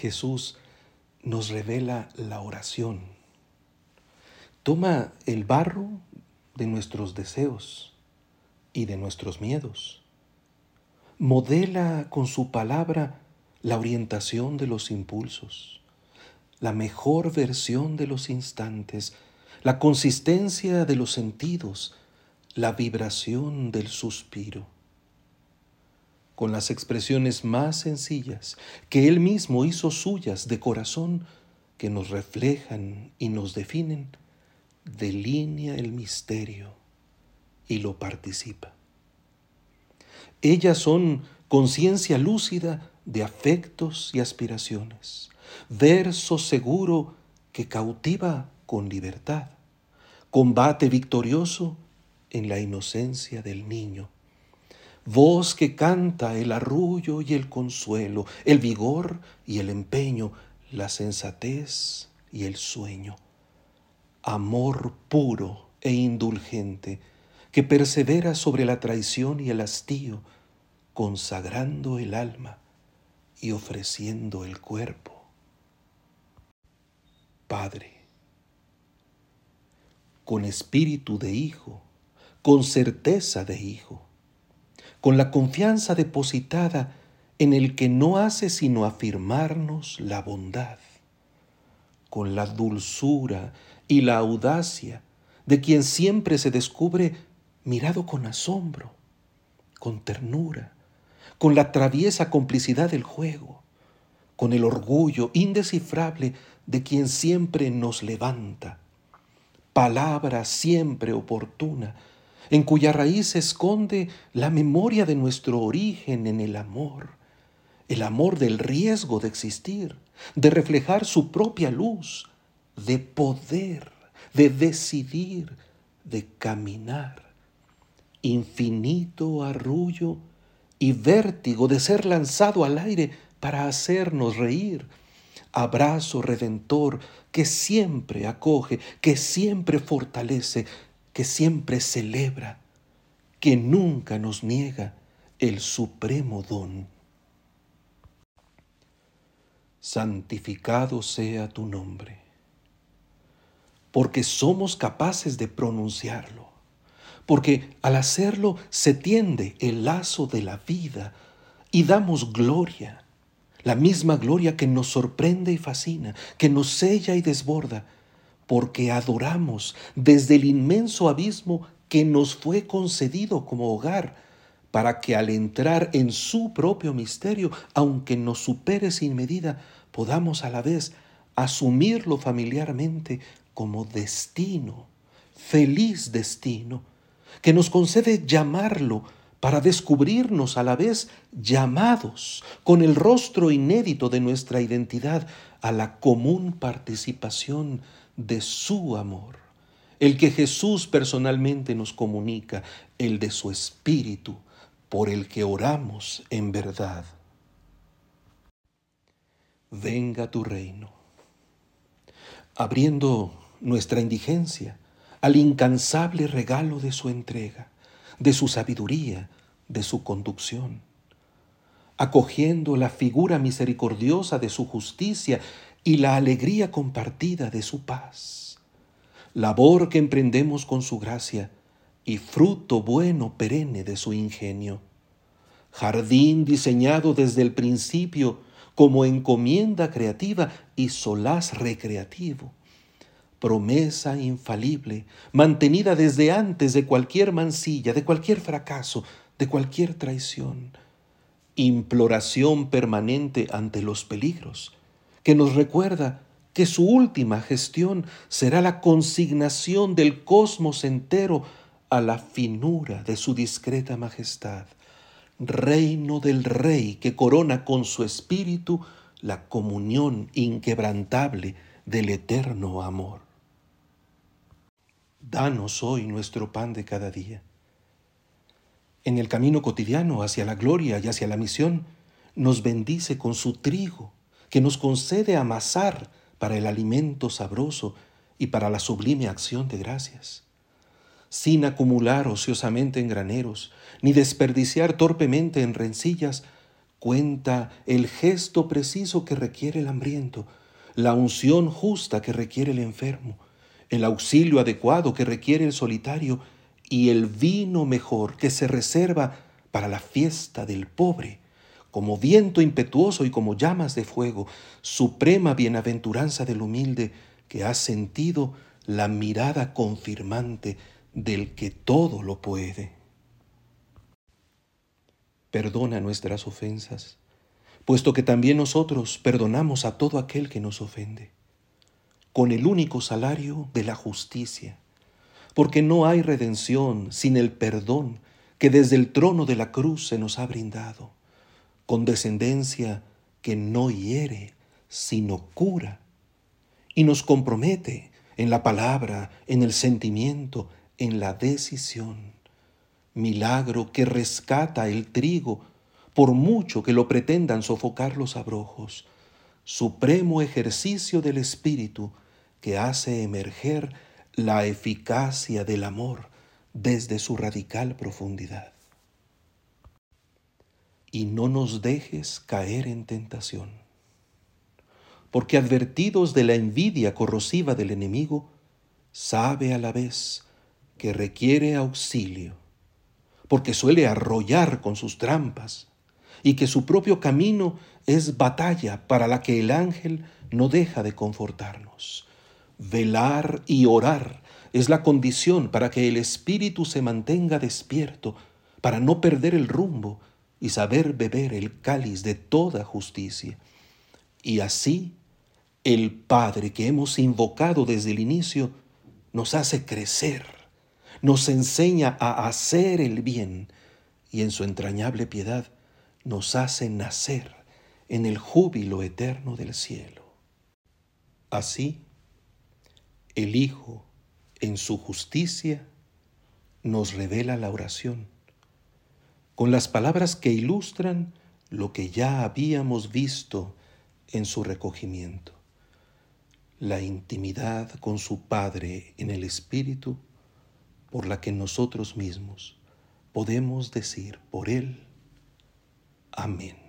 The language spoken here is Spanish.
Jesús nos revela la oración. Toma el barro de nuestros deseos y de nuestros miedos. Modela con su palabra la orientación de los impulsos, la mejor versión de los instantes, la consistencia de los sentidos, la vibración del suspiro. Con las expresiones más sencillas que Él mismo hizo suyas de corazón, que nos reflejan y nos definen, delinea el misterio y lo participa. Ellas son conciencia lúcida de afectos y aspiraciones, verso seguro que cautiva con libertad, combate victorioso en la inocencia del niño, voz que canta el arrullo y el consuelo, el vigor y el empeño, la sensatez y el sueño, amor puro e indulgente que persevera sobre la traición y el hastío, consagrando el alma y ofreciendo el cuerpo. Padre, con espíritu de hijo, con certeza de hijo, con la confianza depositada en el que no hace sino afirmarnos la bondad, con la dulzura y la audacia de quien siempre se descubre mirado con asombro, con ternura, con la traviesa complicidad del juego, con el orgullo indescifrable de quien siempre nos levanta, palabra siempre oportuna, en cuya raíz se esconde la memoria de nuestro origen en el amor, el amor del riesgo de existir, de reflejar su propia luz, de poder, de decidir, de caminar, infinito arrullo y vértigo de ser lanzado al aire para hacernos reír. Abrazo redentor que siempre acoge, que siempre fortalece, que siempre celebra, que nunca nos niega el supremo don. Santificado sea tu nombre, porque somos capaces de pronunciarlo porque al hacerlo se tiende el lazo de la vida y damos gloria, la misma gloria que nos sorprende y fascina, que nos sella y desborda, porque adoramos desde el inmenso abismo que nos fue concedido como hogar, para que al entrar en su propio misterio, aunque nos supere sin medida, podamos a la vez asumirlo familiarmente como destino, feliz destino, que nos concede llamarlo para descubrirnos a la vez llamados con el rostro inédito de nuestra identidad a la común participación de su amor, el que Jesús personalmente nos comunica, el de su Espíritu, por el que oramos en verdad. Venga tu reino, abriendo nuestra indigencia, al incansable regalo de su entrega, de su sabiduría, de su conducción, acogiendo la figura misericordiosa de su justicia y la alegría compartida de su paz, labor que emprendemos con su gracia y fruto bueno perenne de su ingenio, jardín diseñado desde el principio como encomienda creativa y solaz recreativo, promesa infalible, mantenida desde antes de cualquier mancilla, de cualquier fracaso, de cualquier traición, imploración permanente ante los peligros, que nos recuerda que su última gestión será la consignación del cosmos entero a la finura de su discreta majestad, reino del Rey que corona con su espíritu la comunión inquebrantable del eterno amor. Danos hoy nuestro pan de cada día. En el camino cotidiano hacia la gloria y hacia la misión, nos bendice con su trigo, que nos concede amasar para el alimento sabroso y para la sublime acción de gracias. Sin acumular ociosamente en graneros, ni desperdiciar torpemente en rencillas, Cuenta el gesto preciso que requiere el hambriento, la unción justa que requiere el enfermo, el auxilio adecuado que requiere el solitario y el vino mejor que se reserva para la fiesta del pobre, como viento impetuoso y como llamas de fuego, suprema bienaventuranza del humilde que ha sentido la mirada confirmante del que todo lo puede. Perdona nuestras ofensas, puesto que también nosotros perdonamos a todo aquel que nos ofende, con el único salario de la justicia, porque no hay redención sin el perdón que desde el trono de la cruz se nos ha brindado, con descendencia que no hiere, sino cura, y nos compromete en la palabra, en el sentimiento, en la decisión. Milagro que rescata el trigo, por mucho que lo pretendan sofocar los abrojos. Supremo ejercicio del Espíritu que hace emerger la eficacia del amor desde su radical profundidad. Y no nos dejes caer en tentación, porque advertidos de la envidia corrosiva del enemigo, sabe a la vez que requiere auxilio, porque suele arrollar con sus trampas, y que su propio camino es batalla para la que el ángel no deja de confortarnos. Velar y orar es la condición para que el espíritu se mantenga despierto, para no perder el rumbo y saber beber el cáliz de toda justicia. Y así el Padre que hemos invocado desde el inicio nos hace crecer nos enseña a hacer el bien y en su entrañable piedad nos hace nacer en el júbilo eterno del cielo. Así, el Hijo, en su justicia, nos revela la oración, con las palabras que ilustran lo que ya habíamos visto en su recogimiento, la intimidad con su Padre en el Espíritu, por la que nosotros mismos podemos decir por Él, amén.